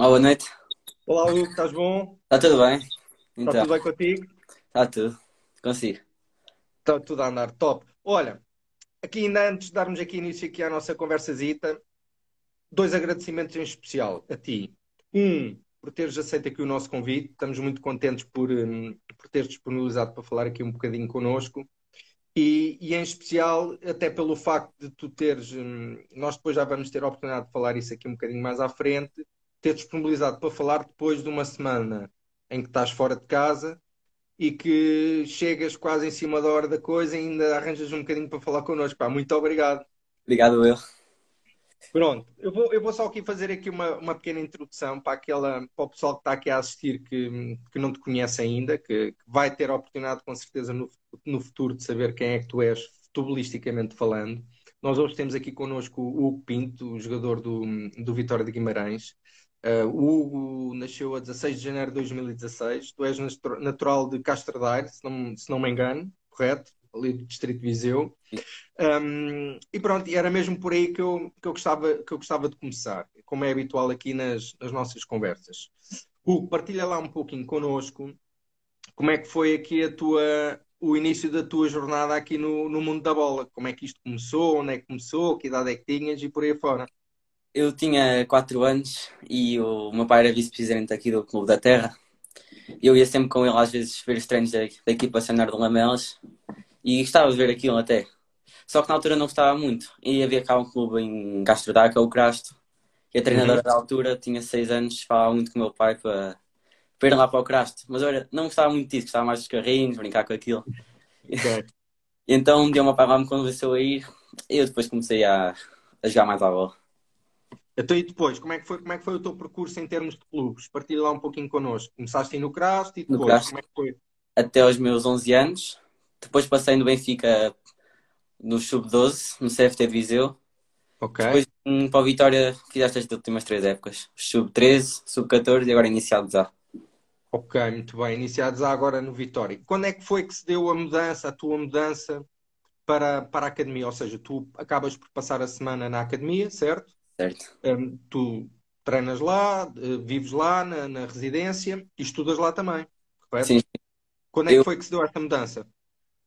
Olá, boa noite. Olá, Hugo, estás bom? Está tudo bem? Está Então, tudo bem contigo? está tudo. Consigo. Está tudo a andar, top. Olha, aqui ainda antes de darmos aqui início aqui à nossa conversazita, dois agradecimentos em especial a ti. Um, por teres aceito aqui o nosso convite, estamos muito contentes por, hum, por teres disponibilizado para falar aqui um bocadinho connosco. E, e em especial, até pelo facto de tu teres, hum, nós depois já vamos ter a oportunidade de falar isso aqui um bocadinho mais à frente, ter disponibilizado para falar depois de uma semana em que estás fora de casa e que chegas quase em cima da hora da coisa e ainda arranjas um bocadinho para falar connosco. Pá, muito obrigado. Obrigado, eu. Pronto, eu vou, eu vou só aqui fazer aqui uma, uma pequena introdução para, aquela, para o pessoal que está aqui a assistir que, que não te conhece ainda, que, que vai ter a oportunidade com certeza no, no futuro de saber quem é que tu és, futebolisticamente falando. Nós hoje temos aqui connosco o Hugo Pinto, o jogador do, do Vitória de Guimarães. Uh, o Hugo nasceu a 16 de janeiro de 2016. Tu és natu- natural de Castro Daire, se não, se não me engano, correto? Ali do Distrito de Viseu. Um, e pronto, era mesmo por aí que eu, que eu, gostava, que eu gostava de começar, como é habitual aqui nas, nas nossas conversas. Hugo, partilha lá um pouquinho connosco como é que foi aqui a tua, o início da tua jornada aqui no, no mundo da bola. Como é que isto começou, onde é que começou, que idade é que tinhas e por aí fora. Eu tinha 4 anos e o meu pai era vice-presidente aqui do Clube da Terra. Eu ia sempre com ele às vezes ver os treinos da, da equipa Sanar de Lamelas e gostava de ver aquilo até. Só que na altura não gostava muito. E havia cá um clube em Castro que é o Crasto, e a treinadora Uhum. da altura tinha 6 anos, falava muito com o meu pai para, para ir lá para o Crasto. Mas olha, não gostava muito disso, gostava mais dos carrinhos, brincar com aquilo. Ok. E então um dia o meu pai lá me convenceu a ir e eu depois comecei a, a jogar mais à bola. Então, e depois, como é que foi, como é que foi o teu percurso em termos de clubes? Partilha lá um pouquinho connosco. Começaste no Crasto e depois, como é que foi? Até aos meus 11 anos. Depois passei no Benfica no Sub-12, no CFT Viseu. Ok. Depois hum, para o Vitória fizeste as últimas três épocas. Sub-13, Sub-14 e agora iniciados A. Ok, muito bem. Iniciados agora no Vitória. Quando é que foi que se deu a mudança, a tua mudança para, para a academia? Ou seja, tu acabas por passar a semana na academia, certo? Certo? Hum, tu treinas lá, eh, vives lá na, na residência e estudas lá também, correto? Sim. Quando é que Eu- foi que se deu esta mudança?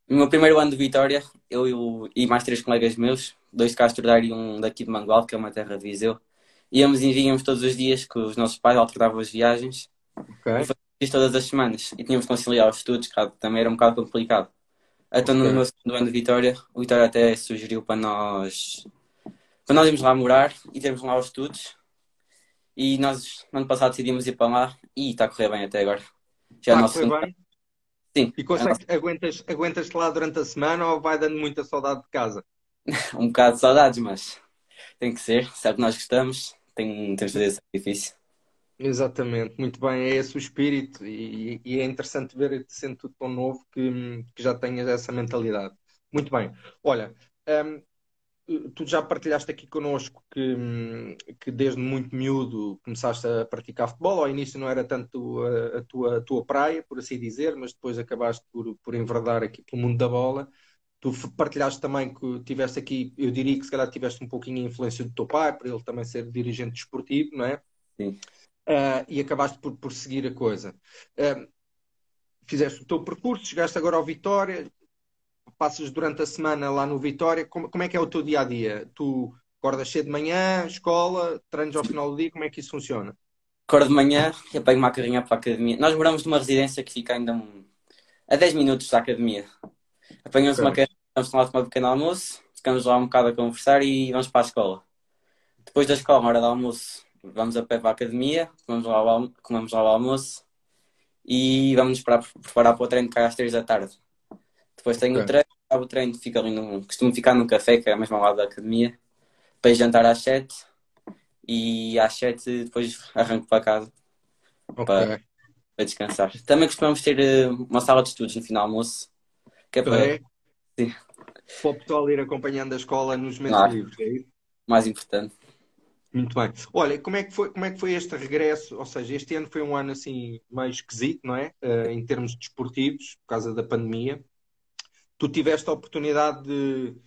No meu primeiro ano de Vitória, eu, eu e mais três colegas meus, dois de Castro Daire e um daqui de Mangual, que é uma terra de Viseu, íamos e vínhamos todos os dias, que os nossos pais alternavam as viagens. Fiz todas as semanas e tínhamos que conciliar os estudos, que também era um bocado complicado. Então, no Ok. meu segundo ano de Vitória, o Vitória até sugeriu para nós, para nós irmos lá morar e termos lá os estudos. E nós, no ano passado, decidimos ir para lá e está a correr bem até agora. Já é nosso foi segundo bem? Sim, E consegues, aguentas, aguentas-te lá durante a semana ou vai dando muita saudade de casa? um bocado de saudades, mas tem que ser, sabe que nós gostamos, tem, temos de fazer esse sacrifício. Exatamente, muito bem, é esse o espírito e, e é interessante ver, sendo tudo tão novo, que, que já tenhas essa mentalidade. Muito bem, olha, hum, tu já partilhaste aqui connosco que, hum, que desde muito miúdo começaste a praticar futebol, ao início não era tanto a, a tua, a tua praia, por assim dizer, mas depois acabaste por, por enverdar aqui pelo mundo da bola. Tu partilhaste também que tiveste aqui, eu diria que se calhar tiveste um pouquinho a influência do teu pai, por ele também ser dirigente desportivo, não é? Sim. Ah, e acabaste por, por seguir a coisa. Ah, fizeste o teu percurso, chegaste agora ao Vitória, passas durante a semana lá no Vitória. Como, como é que é o teu dia a dia? Tu acordas cedo de manhã, escola, treinos ao final do dia, como é que isso funciona? Acordo de manhã e apanho uma carrinha para a academia. Nós moramos numa residência que fica ainda um- a 10 minutos da academia. Apanhamos uma carrinha, vamos lá tomar um pequeno almoço, ficamos lá um bocado a conversar e vamos para a escola. Depois da escola, na hora do almoço, vamos a pé para a academia, comemos lá o, almo- comemos lá o almoço e vamos nos preparar, preparar para o treino cá às 3 da tarde. Depois tenho Ok. o treino, acabo o treino, fico ali num, costumo ficar num café, que é mesmo ao lado da academia, para jantar às 7 e às 7 depois arranco para casa Ok. para, para descansar. Também costumamos ter eh, uma sala de estudos no final do almoço, que é para É? Sim. Para o pessoal ir acompanhando a escola nos momentos Claro. livres, é isso? mais importante. Muito bem. Olha, como é que foi, como é que foi este regresso? Ou seja, este ano foi um ano assim meio esquisito, não é? Eh, em termos desportivos, por causa da pandemia. Tu tiveste a oportunidade de,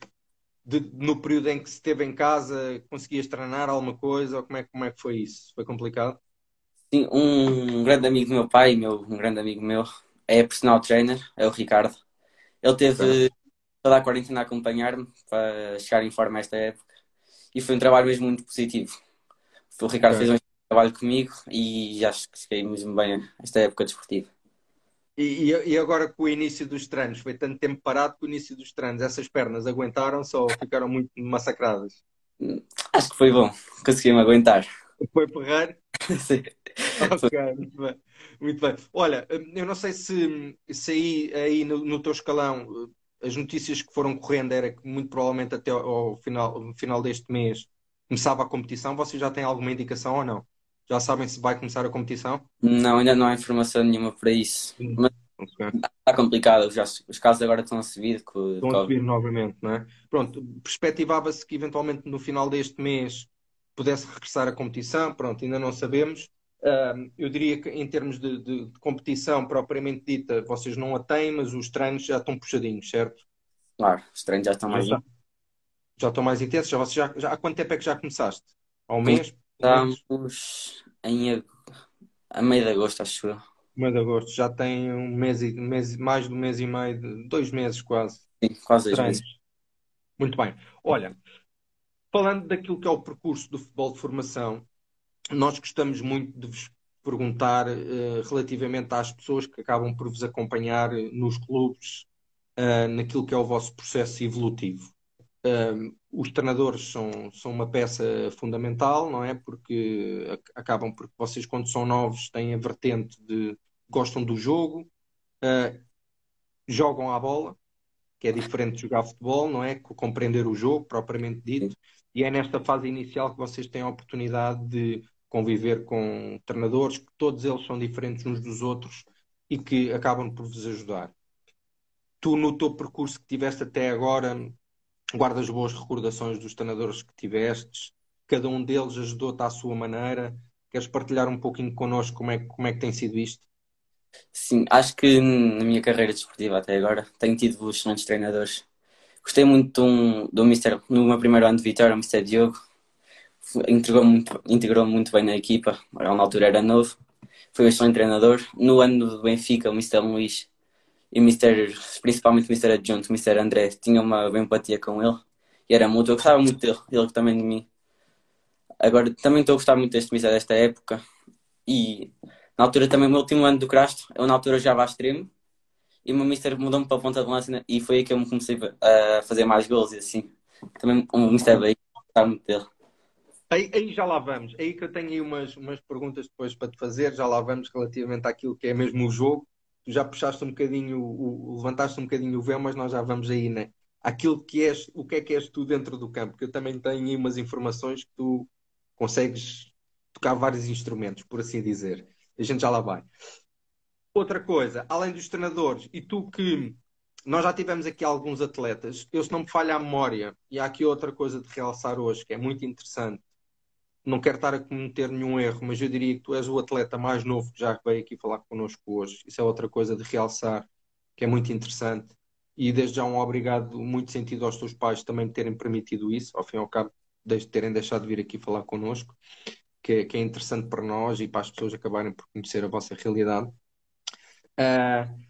de- no período em que se esteve em casa, conseguias treinar alguma coisa? Ou como é, como é que foi isso? Foi complicado? Sim, um grande amigo do meu pai, meu, um grande amigo meu, é personal trainer, é o Ricardo. Ele teve toda a quarentena a acompanhar-me para chegar em forma esta época e foi um trabalho mesmo muito positivo. O Ricardo fez um trabalho comigo e acho que cheguei mesmo bem esta época desportiva. E, e, agora com o início dos treinos, foi tanto tempo parado com o início dos treinos, essas pernas aguentaram-se ou ficaram muito massacradas? Acho que foi bom, consegui-me aguentar. Foi porrar? Sim. Ok, muito bem. Muito bem. Olha, eu não sei se, se aí, aí no, no teu escalão as notícias que foram correndo era que muito provavelmente até ao final, final deste mês começava a competição. Vocês já têm alguma indicação ou não? Já sabem se vai começar a competição? Não, ainda não há informação nenhuma para isso. Mas okay. está complicado, já, os casos agora estão a subir. Com, estão a subir novamente, não é? Pronto, perspectivava-se que eventualmente no final deste mês pudesse regressar a competição, pronto, ainda não sabemos. Eu diria que em termos de, de, de, competição propriamente dita, vocês não a têm, mas os treinos já estão puxadinhos, certo? Claro, os treinos já estão mais. Já, já estão mais intensos. Já, já, já, há quanto tempo é que já começaste? Há um mês? Estamos em a meio de agosto, acho eu. Meio de agosto, já tem um mês, e, mês mais de um mês e meio, dois meses quase. Sim, quase dois meses. Muito bem. Olha, falando daquilo que é o percurso do futebol de formação, nós gostamos muito de vos perguntar uh, relativamente às pessoas que acabam por vos acompanhar nos clubes, uh, naquilo que é o vosso processo evolutivo. Uh, os treinadores são, são uma peça fundamental, não é? Porque acabam porque vocês, quando são novos, têm a vertente de gostam do jogo, jogam à bola, que é diferente de jogar futebol, não é? Compreender o jogo, propriamente dito. E é nesta fase inicial que vocês têm a oportunidade de conviver com treinadores, que todos eles são diferentes uns dos outros e que acabam por vos ajudar. Tu, no teu percurso que tiveste até agora, guardas boas recordações dos treinadores que tivestes, cada um deles ajudou-te à sua maneira. Queres partilhar um pouquinho connosco como é, como é que tem sido isto? Sim, acho que na minha carreira desportiva até agora tenho tido excelentes treinadores. Gostei muito do, do Mister, no meu primeiro ano de Vitória, o Mr. Diogo, integrou muito, integrou muito bem na equipa. Na altura era novo, foi um excelente treinador. No ano do Benfica, o Mr. Luís e Mr. principalmente Mr. Adjunto, Mr. André, tinha uma empatia com ele e era muito. Eu gostava muito dele, ele também de mim. Agora também estou a gostar muito deste Mister desta época e na altura também, o meu último ano do Crasto, eu na altura já a extremo e o meu Mister mudou-me para a ponta de lança e foi aí que eu me comecei a fazer mais gols e assim. Também o Mister veio, gostava muito dele. Aí, aí, já lá vamos. Aí que eu tenho aí umas, umas perguntas depois para te fazer, já lá vamos relativamente àquilo que é mesmo o jogo. Tu já puxaste um bocadinho, o, levantaste um bocadinho o véu, mas nós já vamos aí, né? Aquilo que és, o que é que és tu dentro do campo, que eu também tenho aí umas informações que tu consegues tocar vários instrumentos, por assim dizer. A gente já lá vai. Outra coisa, além dos treinadores, e tu que nós já tivemos aqui alguns atletas, eu se não me falha a memória, e há aqui outra coisa de realçar hoje que é muito interessante não quero estar a cometer nenhum erro, mas eu diria que tu és o atleta mais novo que já veio aqui falar connosco hoje. Isso é outra coisa de realçar, que é muito interessante. E desde já um obrigado muito sentido aos teus pais também terem permitido isso, ao fim e ao cabo, de terem deixado de vir aqui falar connosco, que é, que é interessante para nós e para as pessoas acabarem por conhecer a vossa realidade. Uh,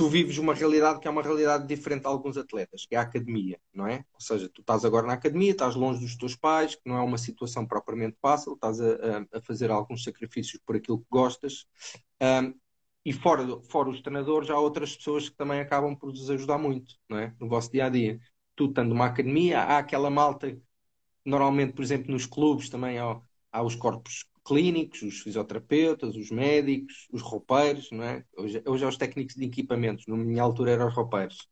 tu vives uma realidade que é uma realidade diferente de alguns atletas, que é a academia, não é? Ou seja, tu estás agora na academia, estás longe dos teus pais, que não é uma situação propriamente fácil, estás a, a fazer alguns sacrifícios por aquilo que gostas. Um, e fora, fora os treinadores, há outras pessoas que também acabam por vos ajudar muito, não é? No vosso dia a dia. Tu, estando numa academia, há aquela malta, normalmente, por exemplo, nos clubes também há, há os corpos clínicos, os fisioterapeutas, os médicos, os roupeiros, não é? Hoje, hoje é os técnicos de equipamentos, na minha altura eram os roupeiros.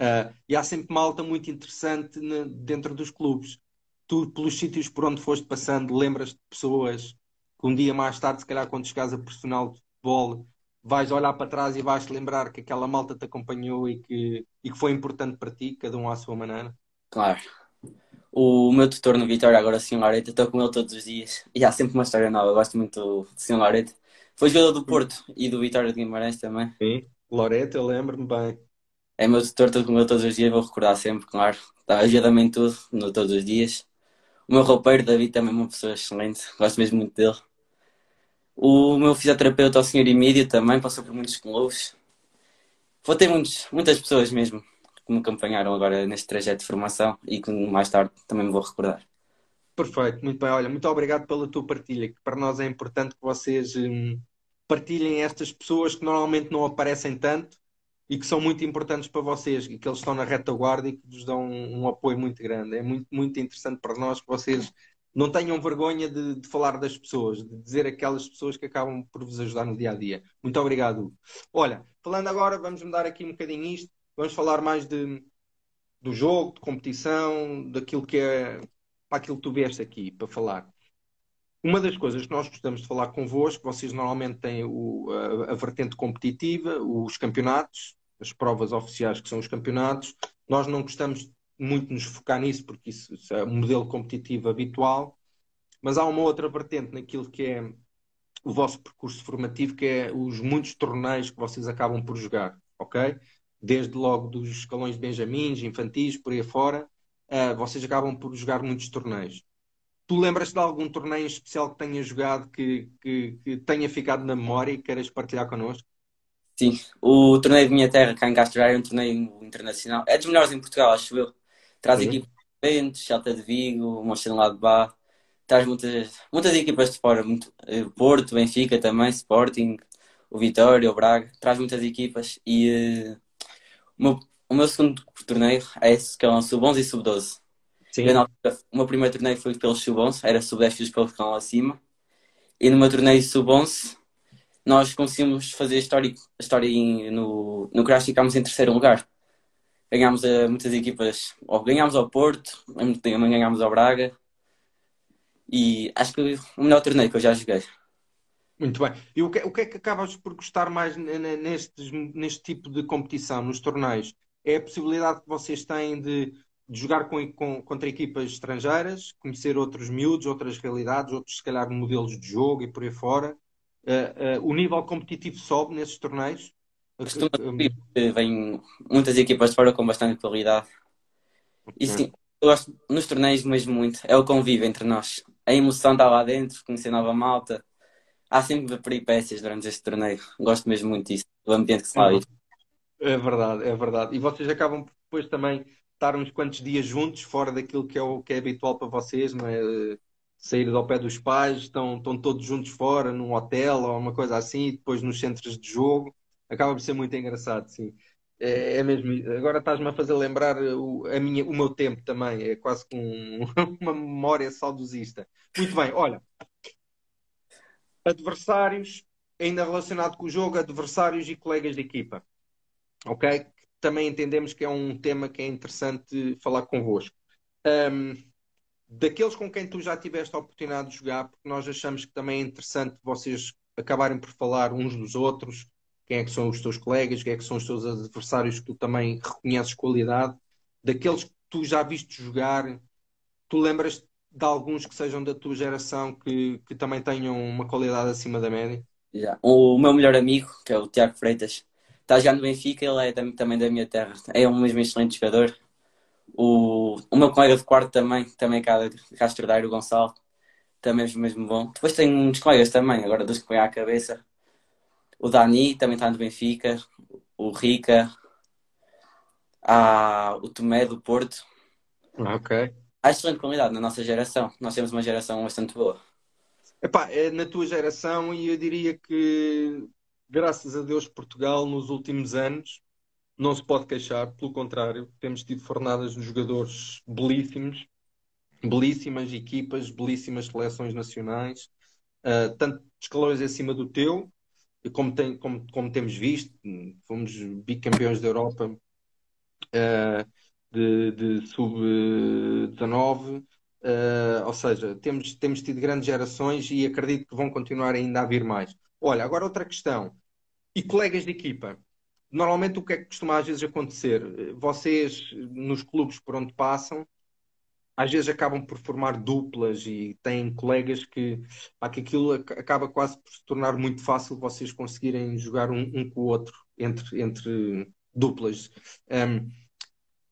Uh, e há sempre malta muito interessante dentro dos clubes. Tu, pelos sítios por onde foste passando, lembras de pessoas que um dia mais tarde, se calhar quando chegares a personal de futebol, vais olhar para trás e vais-te lembrar que aquela malta te acompanhou e que, e que foi importante para ti, cada um à sua maneira? Claro. O meu tutor no Vitória, agora o Sr. Laureta, estou com ele todos os dias e há sempre uma história nova. Eu gosto muito do Sr. Laureta. Foi jogador do Porto e do Vitória de Guimarães também. Sim, Laureta, eu lembro-me bem. É meu tutor, estou com ele todos os dias, vou recordar sempre, claro. Ajuda-me em tudo, no, todos os dias. O meu roupeiro, David, também é uma pessoa excelente, gosto mesmo muito dele. O meu fisioterapeuta, o Sr. Emílio, também passou por muitos clubes. Vou ter muitos, muitas pessoas mesmo que me acompanharam agora neste trajeto de formação e que mais tarde também me vou recordar. Perfeito, muito bem. Olha, muito obrigado pela tua partilha, que para nós é importante que vocês hum, partilhem estas pessoas que normalmente não aparecem tanto e que são muito importantes para vocês e que eles estão na retaguarda e que vos dão um, um apoio muito grande. É muito, muito interessante para nós que vocês não tenham vergonha de, de, falar das pessoas, de dizer aquelas pessoas que acabam por vos ajudar no dia a dia. Muito obrigado. Olha, falando agora, vamos mudar aqui um bocadinho isto, vamos falar mais de, do jogo, de competição, daquilo que é aquilo que tu vieste aqui para falar. Uma das coisas que nós gostamos de falar convosco, vocês normalmente têm o, a, a vertente competitiva, os campeonatos, as provas oficiais que são os campeonatos. Nós não gostamos muito de nos focar nisso, porque isso, isso é um modelo competitivo habitual, mas há uma outra vertente naquilo que é o vosso percurso formativo, que é os muitos torneios que vocês acabam por jogar, ok? Desde logo dos escalões de benjamins, infantis, por aí fora, uh, vocês acabam por jogar muitos torneios. Tu lembras-te de algum torneio especial que tenha jogado que, que, que, tenha ficado na memória e que queiras partilhar connosco? Sim, o torneio de minha terra, cá em Castro é um torneio internacional. É dos melhores em Portugal, acho eu. Traz equipas diferentes, Celta de Vigo, Mönchengladbach. Traz muitas, muitas equipas de fora. Muito, eh, Porto, Benfica também, Sporting, o Vitória, o Braga. Traz muitas equipas. E uh, o, meu, o meu segundo torneio é esse, que é um sub-11 e sub-12. Sim. Eu, o meu primeiro torneio foi pelo sub-11, era sub-10 os pelo lá acima. E no meu torneio sub-11 nós conseguimos fazer a história, a história no, no Crash e ficámos em terceiro lugar ganhámos a muitas equipas, ou ganhámos ao Porto, também ganhámos ao Braga. E acho que o melhor torneio que eu já joguei. Muito bem. E o que, o que é que acabas por gostar mais neste, neste tipo de competição, nos torneios? É a possibilidade que vocês têm de, de jogar com, com, contra equipas estrangeiras, conhecer outros miúdos, outras realidades, outros, se calhar, modelos de jogo e por aí fora. Uh, uh, o nível competitivo sobe nesses torneios? Costuma subir, vêm muitas equipas de fora com bastante qualidade. E sim, eu gosto nos torneios mesmo muito. É o convívio entre nós. A emoção está lá dentro, conhecer nova malta. Há sempre peripécias durante este torneio. Gosto mesmo muito disso, do ambiente que se faz. É verdade, é verdade. E vocês acabam depois também estar uns quantos dias juntos, fora daquilo que é, o, que é habitual para vocês, não é? Sair ao pé dos pais, estão, estão todos juntos fora, num hotel ou uma coisa assim, e depois nos centros de jogo acaba por ser muito engraçado, sim. É, é mesmo. Agora estás-me a fazer lembrar o, a minha, o meu tempo também. É quase com um, uma memória saudosista. Muito bem, olha. Adversários, ainda relacionado com o jogo, adversários e colegas de equipa. Ok? Também entendemos que é um tema que é interessante falar convosco. Um, daqueles com quem tu já tiveste a oportunidade de jogar, porque nós achamos que também é interessante vocês acabarem por falar uns dos outros, quem é que são os teus colegas, quem é que são os teus adversários que tu também reconheces qualidade, daqueles que tu já viste jogar, tu lembras de alguns que sejam da tua geração que, que também tenham uma qualidade acima da média? Yeah. O meu melhor amigo, que é o Tiago Freitas, está já no Benfica, ele é também da minha terra, é um mesmo excelente jogador. O, o meu colega de quarto também, também cá de Castro Daire, o Gonçalo, também é mesmo bom. Depois tem uns colegas também, agora dos que põe à cabeça, o Dani também está no Benfica. O Rica. Há o Tomé do Porto. Ok. Excelente qualidade na nossa geração. Nós temos uma geração bastante boa. Epá, é na tua geração e eu diria que, graças a Deus, Portugal, nos últimos anos, não se pode queixar. Pelo contrário, temos tido fornadas de jogadores belíssimos, belíssimas equipas, belíssimas seleções nacionais, uh, tanto escalões acima do teu, como, tem, como, como temos visto, fomos bicampeões da Europa uh, de, de sub-19, uh, eh, ou seja, temos, temos tido grandes gerações e acredito que vão continuar ainda a vir mais. Olha, agora outra questão. E colegas de equipa? Normalmente o que é que costuma às vezes acontecer? Vocês, nos clubes por onde passam, às vezes acabam por formar duplas e têm colegas que, pá, que aquilo acaba quase por se tornar muito fácil vocês conseguirem jogar um, um com o outro entre, entre duplas. Um,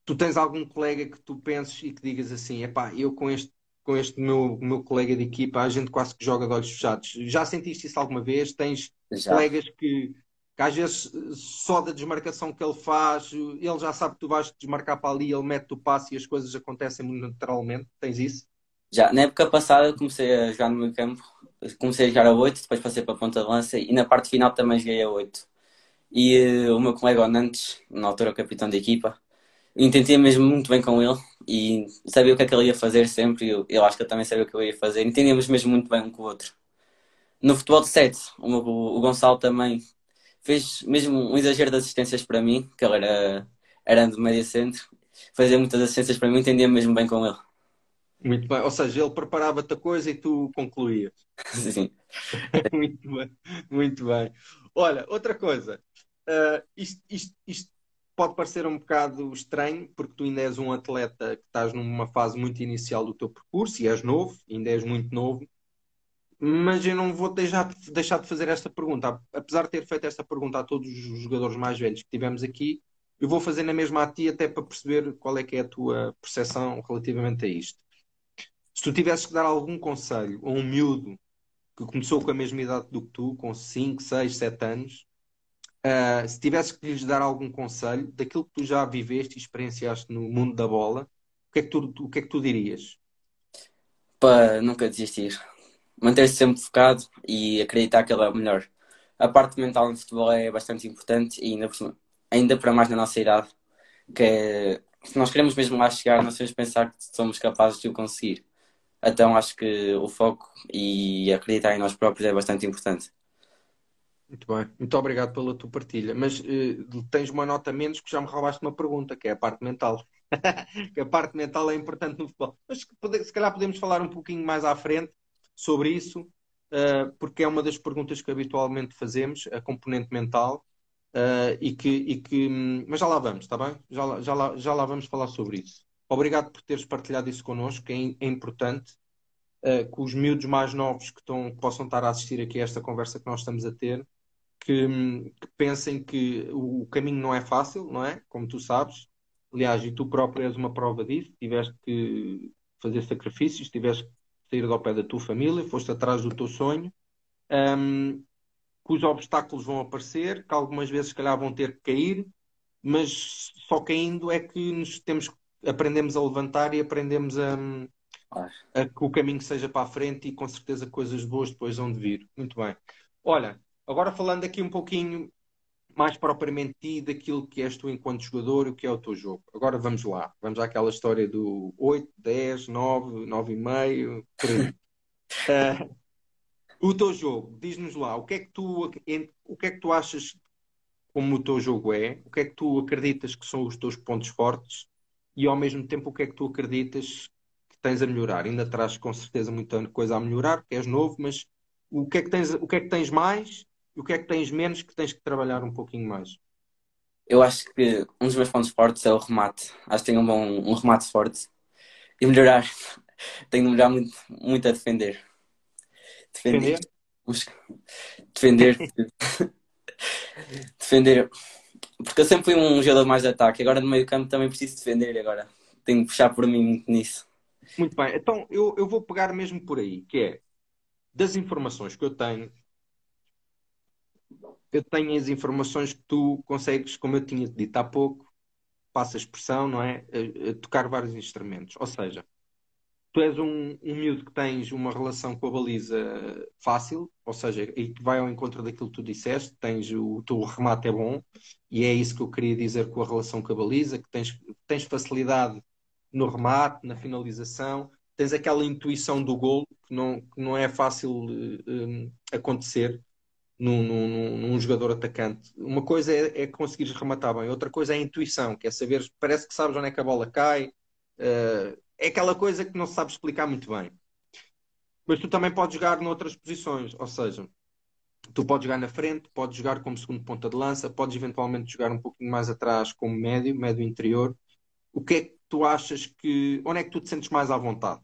tu tens algum colega que tu penses e que digas assim, epá, eu com este, com este meu, meu colega de equipa, a gente quase que joga de olhos fechados. Já sentiste isso alguma vez? Tens já. colegas que, que às vezes só da desmarcação que ele faz, ele já sabe que tu vais desmarcar para ali, ele mete o passe e as coisas acontecem muito naturalmente. Tens isso? Já, na época passada comecei a jogar no meu campo, comecei a jogar a 8, depois passei para a ponta de lança e na parte final também joguei a 8. E uh, o meu colega Onantes, na altura capitão da equipa, entendia mesmo muito bem com ele e sabia o que é que ele ia fazer sempre. E eu, eu acho que ele também sabia o que eu ia fazer. Entendíamos mesmo muito bem um com o outro. No futebol de 7, o, o Gonçalo também fez mesmo um exagero de assistências para mim, que ele era, era de média centro, fazia muitas assistências para mim, entendia mesmo bem com ele. Muito bem, ou seja, ele preparava-te a coisa e tu concluías. Sim. muito bem, muito bem. Olha, outra coisa, uh, isto, isto, isto, pode parecer um bocado estranho, porque tu ainda és um atleta que estás numa fase muito inicial do teu percurso e és novo, ainda és muito novo, mas eu não vou deixar de, deixar de fazer esta pergunta. Apesar de ter feito esta pergunta a todos os jogadores mais velhos que tivemos aqui, eu vou fazer na mesma a ti até para perceber qual é que é a tua percepção relativamente a isto. Se tu tivesses que dar algum conselho a um miúdo que começou com a mesma idade do que tu, com 5, 6, 7 anos, uh, se tivesses que lhes dar algum conselho daquilo que tu já viveste e experienciaste no mundo da bola, o que é que tu, o que é que tu dirias? Para nunca desistir. Manter-se sempre focado e acreditar que ele é o melhor. A parte mental no futebol é bastante importante e ainda, ainda para mais na nossa idade, que é, se nós queremos mesmo lá chegar, nós temos que pensar que somos capazes de o conseguir. Então acho que o foco e acreditar em nós próprios é bastante importante. Muito bem, muito obrigado pela tua partilha. Mas uh, tens uma nota menos que já me roubaste uma pergunta, que é a parte mental. que a parte mental é importante no futebol. Mas se calhar podemos falar um pouquinho mais à frente sobre isso, uh, porque é uma das perguntas que habitualmente fazemos, a componente mental. Uh, e que, e que, mas já lá vamos, está bem? Já, já, lá, já lá vamos falar sobre isso. Obrigado por teres partilhado isso connosco, é, é importante uh, que os miúdos mais novos que, estão, que possam estar a assistir aqui a esta conversa que nós estamos a ter, que, que, pensem que o caminho não é fácil, não é? Como tu sabes. Aliás, e tu próprio és uma prova disso, tiveste que fazer sacrifícios, tiveste que sair do pé da tua família, foste atrás do teu sonho. Um, que os obstáculos vão aparecer, que algumas vezes, se calhar, vão ter que cair, mas só caindo é que nos temos aprendemos a levantar e aprendemos a, a, que o caminho seja para a frente e com certeza coisas boas depois vão de vir. Muito bem. Olha, agora falando aqui um pouquinho mais propriamente ti, daquilo que és tu enquanto jogador e o que é o teu jogo. Agora vamos lá. Vamos àquela história do 8, 10, 9, 9 e meio, por aí. uh, o teu jogo, diz-nos lá, o que é que tu o que é que tu achas como o teu jogo é? O que é que tu acreditas que são os teus pontos fortes? e ao mesmo tempo o que é que tu acreditas que tens a melhorar? Ainda traz com certeza muita coisa a melhorar, porque és novo, mas o que é que tens, o que é que tens mais e o que é que tens menos que tens que trabalhar um pouquinho mais? Eu acho que um dos meus pontos fortes é o remate. Acho que tenho um bom um remate forte. E melhorar. Tenho de melhorar muito, muito a defender. Defender? Defender. Defender. defender porque eu sempre fui um jogador mais de ataque. Agora no meio campo também preciso defender. Agora tenho que puxar por mim muito nisso. Muito bem. Então eu, eu vou pegar mesmo por aí, que é das informações que eu tenho. Eu tenho as informações que tu consegues, como eu tinha dito há pouco, passa a expressão, não é? A, a tocar vários instrumentos. Ou seja, tu és um, um miúdo que tens uma relação com a baliza fácil, ou seja, e que vai ao encontro daquilo que tu disseste, tens o, o teu remate é bom, e é isso que eu queria dizer com a relação com a baliza, que tens, tens facilidade no remate, na finalização, tens aquela intuição do golo que não, que não é fácil um, acontecer num, num, num, jogador atacante. Uma coisa é, é conseguires rematar bem, outra coisa é a intuição, que é saber, parece que sabes onde é que a bola cai, uh, é aquela coisa que não se sabe explicar muito bem. Mas tu também podes jogar noutras posições, ou seja, tu podes jogar na frente, podes jogar como segundo ponta de lança, podes eventualmente jogar um pouquinho mais atrás como médio, médio interior. O que é que tu achas que. Onde é que tu te sentes mais à vontade?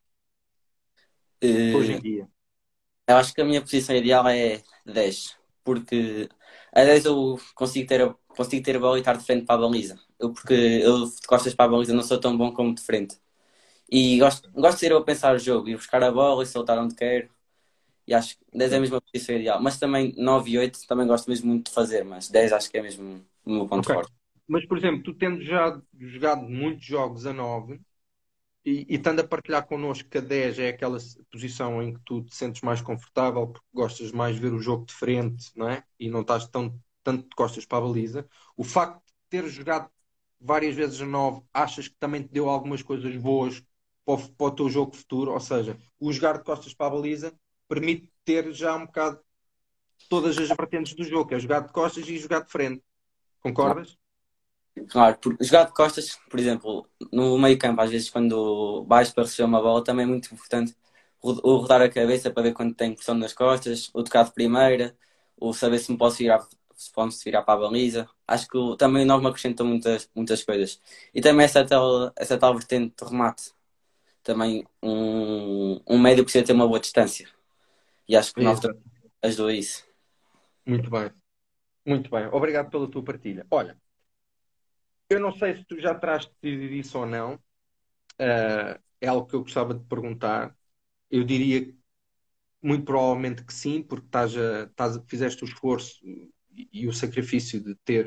Uh, hoje em dia? Eu acho que a minha posição ideal é 10, porque a 10 eu consigo ter, a, consigo ter a bola e estar de frente para a baliza. Eu, porque eu de costas para a baliza não sou tão bom como de frente. E gosto, gosto de ir a pensar o jogo, ir buscar a bola e soltar onde quero. E acho que 10 é mesmo a posição ideal. Mas também 9 e 8 também gosto mesmo muito de fazer, mas 10 acho que é mesmo o meu ponto okay. forte. Mas, por exemplo, tu tendo já jogado muitos jogos a 9 e, e estando a partilhar connosco que a 10 é aquela posição em que tu te sentes mais confortável porque gostas mais de ver o jogo de frente, não é? E não estás tão, tanto de costas para a baliza. O facto de ter jogado várias vezes a 9, achas que também te deu algumas coisas boas para o, para o teu jogo futuro? Ou seja, o jogar de costas para a baliza permite ter já um bocado todas as vertentes do jogo, é jogar de costas e jogar de frente. Concordas? Claro, por, jogar de costas, por exemplo, no meio campo, às vezes quando vais para receber uma bola, também é muito importante o rodar a cabeça para ver quando tem pressão nas costas, o tocar de primeira, ou saber se me posso virar, se posso virar para a baliza. Acho que também não me acrescentam muitas, muitas coisas. E também essa tal, essa tal vertente de remate. Também um, um médio precisa ter uma boa distância. E acho que o Nova ajudou a isso. Muito bem. Muito bem. Obrigado pela tua partilha. Olha, eu não sei se tu já terás decidido isso ou não. Uh, é algo que eu gostava de perguntar. Eu diria muito provavelmente que sim, porque estás a, estás fizeste o esforço e, e, o sacrifício de ter,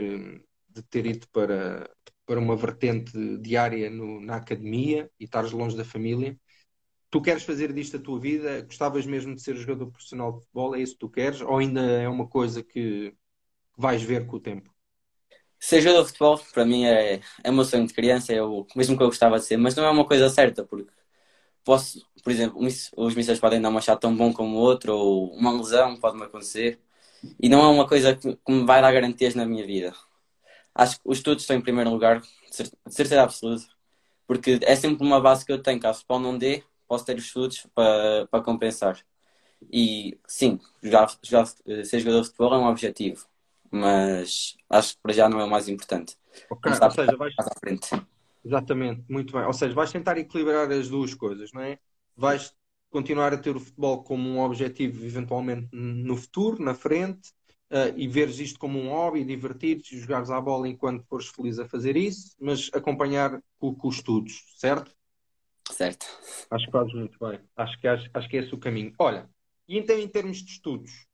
de ter ido para, para uma vertente diária no, na academia e estares longe da família tu queres fazer disto a tua vida? Gostavas mesmo de ser jogador profissional de futebol? É isso que tu queres? Ou ainda é uma coisa que vais ver com o tempo? Ser jogador de futebol, para mim, é, é o meu sonho de criança, é o mesmo que eu gostava de ser, mas não é uma coisa certa, porque posso, por exemplo, os mísseis podem dar uma chata tão bom como o outro, ou uma lesão pode-me acontecer, e não é uma coisa que, que, me vai dar garantias na minha vida. Acho que os estudos estão em primeiro lugar, de certeza absoluta, porque é sempre uma base que eu tenho, caso o futebol não dê, posso ter os estudos para, para compensar. E sim, jogar, jogar, ser jogador de futebol é um objetivo, mas acho que para já não é o mais importante. Ok, ou seja, vais... à frente. Exatamente, muito bem. Ou seja, vais tentar equilibrar as duas coisas, não é? Vais continuar a ter o futebol como um objetivo, eventualmente no futuro, na frente, uh, e veres isto como um hobby, divertir-te, jogares à bola enquanto fores feliz a fazer isso, mas acompanhar com, com os estudos, certo? Certo. Acho que fazes muito bem. Acho que, acho, acho que é esse o caminho. Olha, e então em termos de estudos,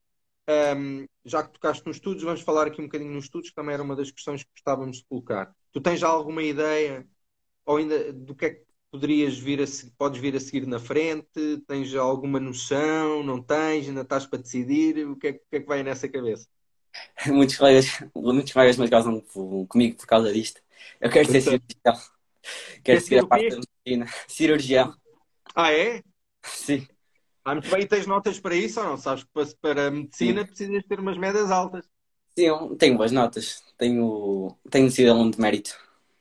um, já que tocaste nos estudos, vamos falar aqui um bocadinho nos estudos, que também era uma das questões que gostávamos de colocar. Tu tens já alguma ideia ou ainda do que é que poderias vir a podes vir a seguir na frente? Tens já alguma noção? Não tens? Ainda estás para decidir? O que é, o que, é que vai nessa cabeça? Muitos colegas, muitos colegas me casam comigo por causa disto. Eu quero ser cirurgião. Quero seguir a parte da medicina. Cirurgião. Ah, é? Sim. Ah, muito bem. E tens notas para isso ou não? Sabes que para a medicina Sim. precisas ter umas médias altas. Sim, tenho boas notas. Tenho, tenho sido aluno de mérito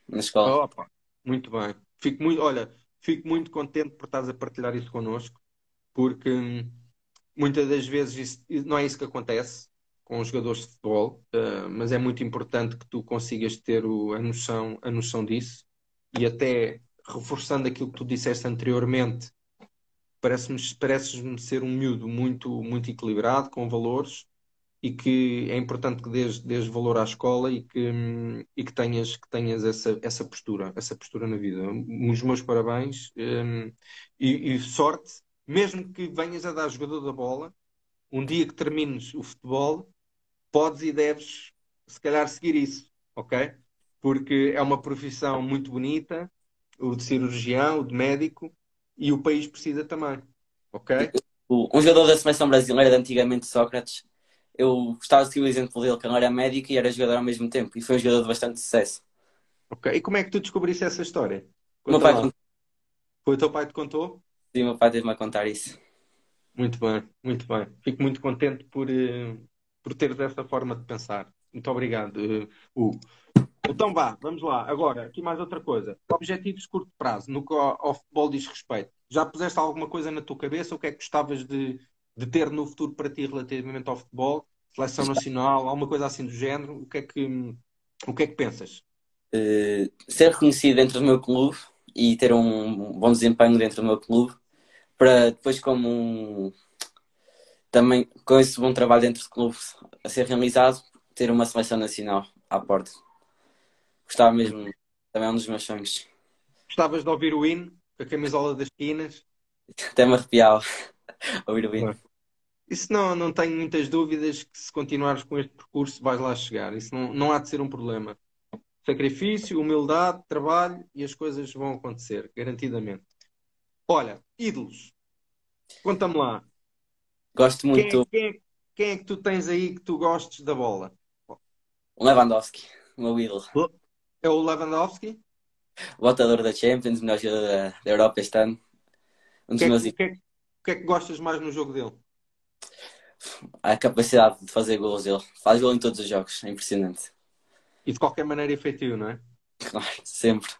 na escola. Opa, muito bem. Fico muito, olha, fico muito contente por estás a partilhar isso connosco, porque hum, muitas das vezes isso, não é isso que acontece com os jogadores de futebol, uh, mas é muito importante que tu consigas ter o, a, noção, a noção disso e até reforçando aquilo que tu disseste anteriormente, parece-me pareces-me ser um miúdo muito, muito equilibrado, com valores, e que é importante que dês, dês valor à escola e que, e que tenhas, que tenhas essa, essa postura, essa postura na vida. Os meus parabéns um, e, e, sorte, mesmo que venhas a dar jogador da bola, um dia que termines o futebol, podes e deves, se calhar, seguir isso, ok? porque é uma profissão muito bonita, o de cirurgião, o de médico, e o país precisa também. Ok? Um jogador da seleção brasileira de antigamente, Sócrates, eu gostava de seguir o exemplo dele, que ele era médico e era jogador ao mesmo tempo, e foi um jogador de bastante sucesso. Ok, e como é que tu descobriste essa história? meu pai Foi o teu pai que te contou? Sim, meu pai teve-me a contar isso. Muito bem, muito bem. Fico muito contente por, uh, por teres essa forma de pensar. Muito obrigado, uh, Hugo. Então vá, vamos lá. Agora, aqui mais outra coisa. Objetivos curto prazo, no que ao, ao futebol diz respeito. Já puseste alguma coisa na tua cabeça? O que é que gostavas de, de ter no futuro para ti relativamente ao futebol? Seleção nacional, alguma coisa assim do género? O que é que, o que, é que pensas? Uh, ser reconhecido dentro do meu clube e ter um bom desempenho dentro do meu clube para depois como um, também com esse bom trabalho dentro do clube a ser realizado ter uma seleção nacional à porta. Gostava mesmo, também é um dos meus sonhos. Gostavas de ouvir o hino? a camisola das esquinas. Até me arrepiava ouvir o hino. Isso não, não tenho muitas dúvidas que se continuares com este percurso vais lá chegar. Isso não, não há de ser um problema. Sacrifício, humildade, trabalho e as coisas vão acontecer, garantidamente. Olha, ídolos. Conta-me lá. Gosto Quem, muito quem é- quem é que tu tens aí que tu gostes da bola? do Lewandowski, o meu ídolo. É o Lewandowski? Botador da Champions, melhor jogador da, da Europa este ano. Um O dos que, é meus que, o que é que- o que é que gostas mais no jogo dele? A capacidade de fazer gols dele. Faz gol em todos os jogos. É impressionante. E de qualquer maneira efetivo, não é? Claro, sempre.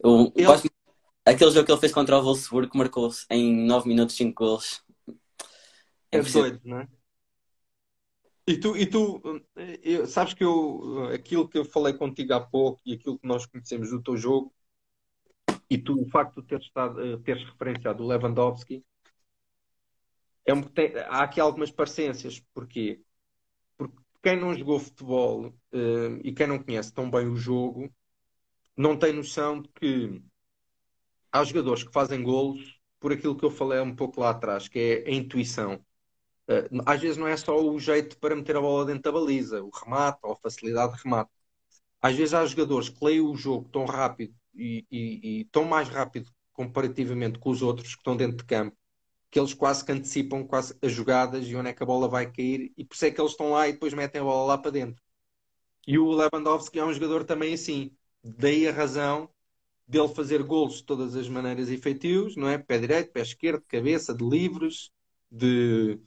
Eu Ele- gosto- Aquele jogo que ele fez contra o Wolfsburgo, que marcou em 9 minutos 5 gols. É É doido, não é? E tu, e tu eh, eu- sabes que eu, aquilo que eu falei contigo há pouco e aquilo que nós conhecemos do teu jogo, e tu, o facto de teres, estado, eh, teres referenciado o Lewandowski, é um, tem- há aqui algumas parecências. Porquê? Porque quem não jogou futebol eh, e quem não conhece tão bem o jogo, não tem noção de que há jogadores que fazem golos por aquilo que eu falei um pouco lá atrás, que é a intuição. Uh, às vezes não é só o jeito para meter a bola dentro da baliza, o remate ou a facilidade de remate. Às vezes há jogadores que leem o jogo tão rápido e, e- e tão mais rápido comparativamente com os outros que estão dentro de campo, que eles quase que antecipam quase as jogadas e onde é que a bola vai cair, e por isso é que eles estão lá e depois metem a bola lá para dentro. E o Lewandowski é um jogador também assim. Daí a razão dele fazer golos de todas as maneiras efetivos, não é? Pé direito, pé esquerdo, cabeça, de livres, de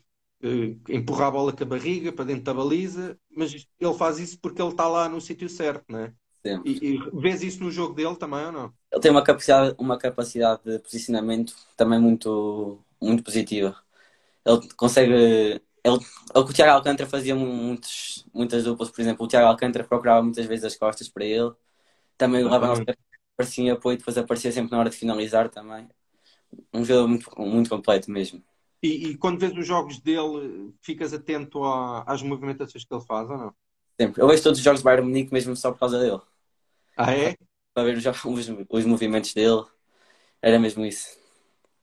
empurrar a bola com a barriga para dentro da baliza, mas ele faz isso porque ele está lá no sítio certo, é? Sempre. E, e vês isso no jogo dele também ou não? Ele tem uma capacidade, uma capacidade de posicionamento também muito, muito positiva. Ele consegue. Ele, ele com o Tiago Alcântara fazia muitos, muitas duplas, por exemplo, o Tiago Alcântara procurava muitas vezes as costas para ele. Também o Lewandowski aparecia em apoio depois aparecia sempre na hora de finalizar também. Um jogador muito, muito completo mesmo. E, e quando vês os jogos dele, ficas atento à- às movimentações que ele faz ou não? Sempre. Eu vejo todos os jogos do Bayern Munique mesmo só por causa dele. Ah, é? Para ver os, os, os movimentos dele. Era mesmo isso.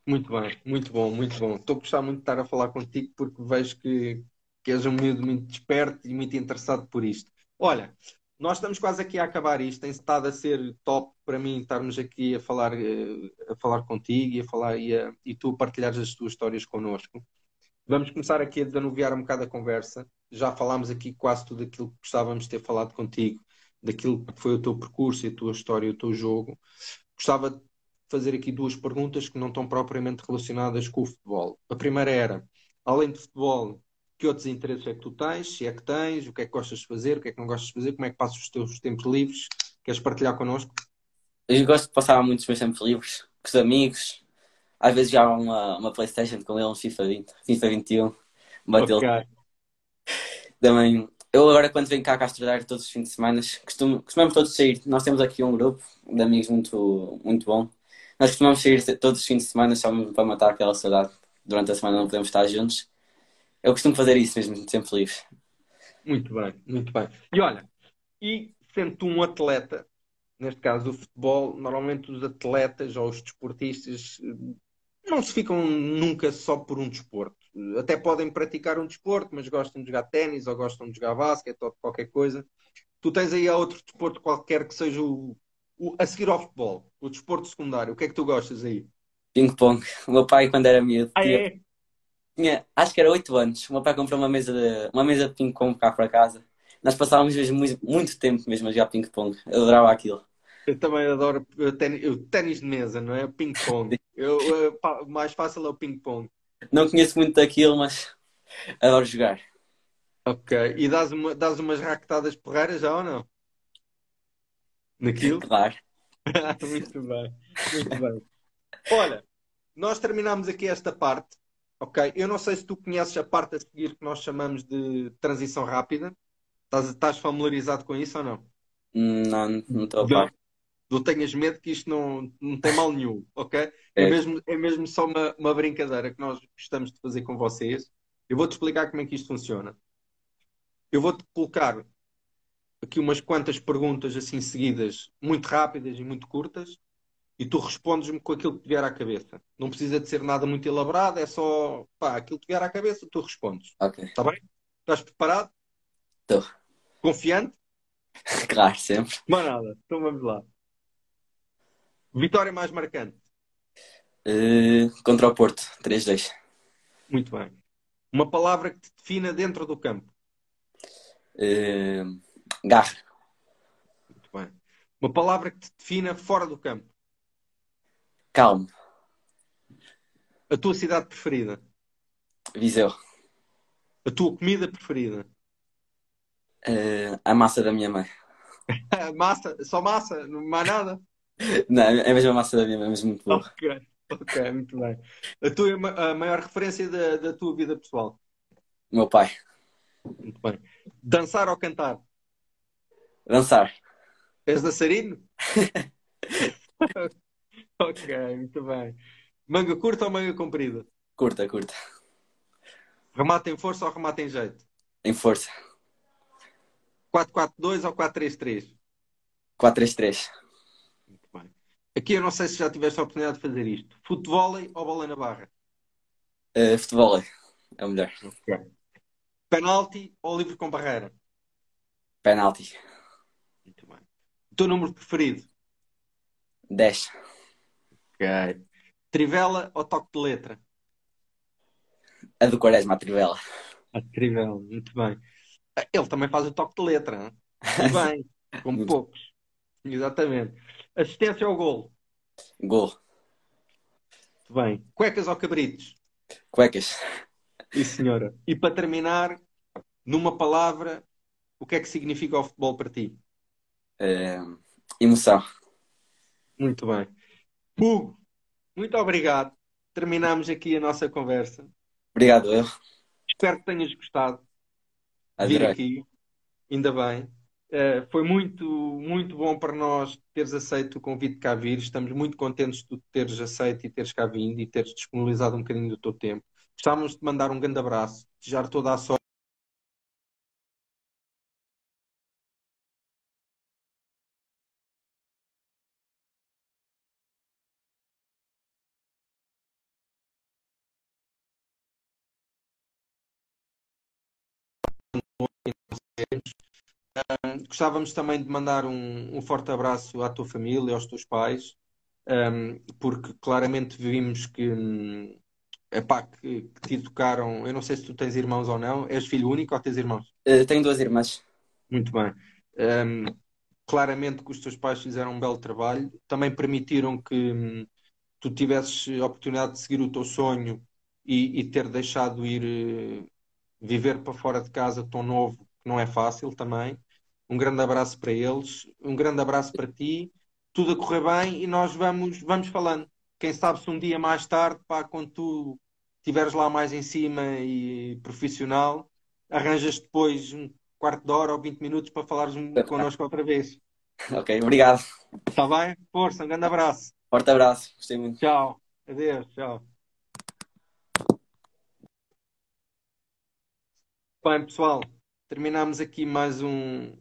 Muito bem, muito bom, muito bom. Estou a gostar muito de estar a falar contigo porque vejo que, que és um miúdo muito desperto e muito interessado por isto. Olha, nós estamos quase aqui a acabar isto. Tem estado a ser top para mim estarmos aqui a falar, eh, a falar contigo e, a falar, e, a- e tu partilhares as tuas histórias connosco. Vamos começar aqui a desanuviar um bocado a conversa. Já falámos aqui quase tudo aquilo que gostávamos de ter falado contigo, daquilo que foi o teu percurso e a tua história o teu jogo. Gostava de fazer aqui duas perguntas que não estão propriamente relacionadas com o futebol. A primeira era, além de futebol, que outros interesses é que tu tens? Se é que tens? O que é que gostas de fazer? O que é que não gostas de fazer? Como é que passas os teus tempos livres? Queres partilhar connosco? Eu gosto de passar muitos meus tempos livres com os amigos. Às vezes já há uma, uma Playstation com eles, FIFA 20, FIFA 21. Bateu Ok. também. Eu agora quando venho cá Castro Daire todos os fins de semana, costumo, costumamos todos sair. Nós temos aqui um grupo de amigos muito, muito bom. Nós costumamos sair todos os fins de semana só para matar aquela saudade. Durante a semana não podemos estar juntos. Eu costumo fazer isso mesmo, tempo livre. Muito bem, muito bem. E olha, e sendo um atleta, neste caso o futebol, normalmente os atletas ou os desportistas eh, não se ficam nunca só por um desporto. Até podem praticar um desporto, mas gostam de jogar ténis ou gostam de jogar basquete ou qualquer coisa. Tu tens aí outro desporto qualquer que seja o, o- a seguir ao futebol, o desporto secundário. O que é que tu gostas aí? Ping-pong. O meu pai, quando era miúdo, Ah, é? Tinha- acho que era 8 anos. O meu pai comprou uma mesa de, uma mesa de ping-pong cá para casa. Nós passávamos mesmo muito, muito tempo mesmo a jogar ping-pong. Eu adorava aquilo. Eu também adoro ténis, o ténis de mesa, não é? Ping-pong. Mais fácil é o ping-pong. Não conheço muito daquilo, mas adoro jogar. Ok. E dás, uma, dás umas raquetadas porreiras já ou não? Naquilo? Claro. Muito bem, muito bem. Olha, nós terminamos aqui esta parte, ok? Eu não sei se tu conheces a parte a seguir que nós chamamos de transição rápida. Estás, estás familiarizado com isso ou não? Não, não estou a par. não tenhas medo que isto não, não tem mal nenhum, ok? É É. mesmo, é mesmo só uma, uma brincadeira que nós gostamos de fazer com vocês. Eu vou-te explicar como é que isto funciona. Eu vou-te colocar aqui umas quantas perguntas assim seguidas, muito rápidas e muito curtas, e tu respondes-me com aquilo que te vier à cabeça. Não precisa de ser nada muito elaborado, é só pá, aquilo que te vier à cabeça, tu respondes. Ok. Está bem? Estás preparado? Estou. Confiante? Claro, sempre. Mas nada, então vamos lá. Vitória mais marcante. Uh, contra o Porto, 3-2. Muito bem. Uma palavra que te defina dentro do campo. Uh, garra. Muito bem. Uma palavra que te defina fora do campo. Calmo. A tua cidade preferida. Viseu. A tua comida preferida. Uh, a massa da minha mãe. massa? Só massa? Não mais nada? Não, é a mesma massa da minha mãe, mas muito boa. Ok, ok, muito bem. A tua a maior referência da, da tua vida pessoal? Meu pai. Muito bem. Dançar ou cantar? Dançar. És dançarino? ok, muito bem. Manga curta ou manga comprida? Curta, curta. Remate em força ou remate em jeito? Em força. 4-4-2 ou 4-3-3? 4-3-3. Muito bem. Aqui eu não sei se já tiveste a oportunidade de fazer isto. Futebol ou bola na barra? Uh, futebol é o melhor. Okay. Penalti ou livre com barreira? Penalti. Muito bem. O teu número preferido? 10. Ok. Trivela ou toque de letra? A do Quaresma, a Trivela. A Trivela, muito bem. Ele também faz o toque de letra, hein? muito bem, como poucos. Exatamente. Assistência ao gol? Gol. Muito bem. Cuecas ou cabritos? Cuecas. E senhora. E para terminar, numa palavra, o que é que significa o futebol para ti? Uh, emoção. Muito bem. Hugo, muito obrigado. Terminamos aqui a nossa conversa. Obrigado, eu. Espero que tenhas gostado de vir aqui. Ainda bem. Uh, foi muito, muito bom para nós teres aceito o convite de cá vir. Estamos muito contentes de teres aceito e teres cá vindo e teres disponibilizado um bocadinho do teu tempo. Gostávamos de mandar um grande abraço, desejar toda a sorte. Gostávamos também de mandar um, um, forte abraço à tua família, aos teus pais, um, porque claramente vimos que, epá, que, que te educaram. Eu não sei se tu tens irmãos ou não. És filho único ou tens irmãos? Uh, tenho duas irmãs. Muito bem. claramente que os teus pais fizeram um belo trabalho. Também permitiram que hum, tu tivesses a oportunidade de seguir o teu sonho e, e ter deixado ir uh, viver para fora de casa tão novo, que não é fácil também. Um grande abraço para eles, um grande abraço para ti, tudo a correr bem e nós vamos, vamos falando. Quem sabe se um dia mais tarde, pá, quando tu estiveres lá mais em cima e profissional, arranjas depois um quarto de hora ou 20 minutos para falares connosco outra vez. Ok, obrigado. Está bem? Força, um grande abraço. Forte abraço, gostei muito. Tchau. Adeus, tchau. Bem, pessoal, terminamos aqui mais um,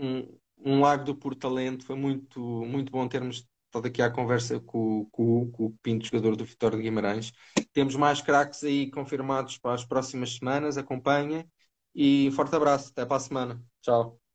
um, um do Portalento. Foi muito, muito bom termos estado aqui à conversa com, com, com o Pinto, jogador do Vitória de Guimarães. Temos mais craques aí confirmados para as próximas semanas. Acompanhem e forte abraço. Até para a semana. Tchau.